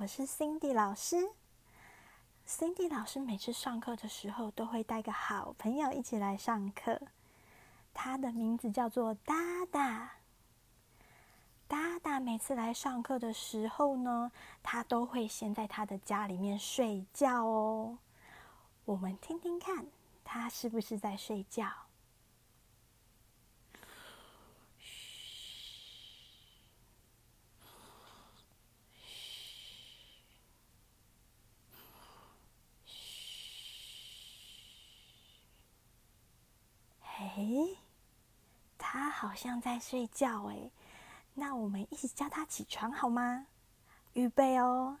我是 Cindy 老师。Cindy 老师每次上课的时候都会带个好朋友一起来上课，他的名字叫做哒哒。哒哒每次来上课的时候呢，他都会先在他的家里面睡觉哦。我们听听看，他是不是在睡觉？哎，他好像在睡觉哎，那我们一起叫他起床好吗？预备哦，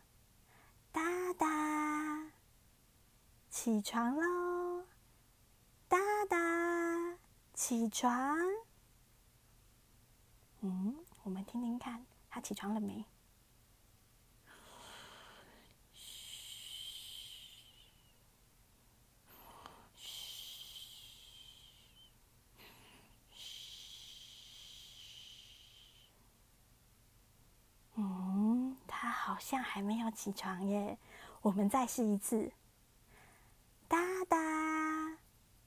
哒哒，起床喽！哒哒，起床。嗯，我们听听看，他起床了没？好像还没有起床耶，我们再试一次。哒哒，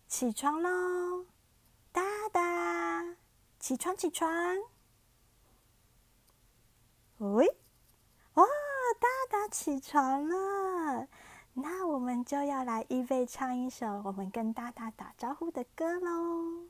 起床喽！哒哒，起床起床！喂，哇，哒哒起床了，那我们就要来预备唱一首我们跟哒哒打招呼的歌喽。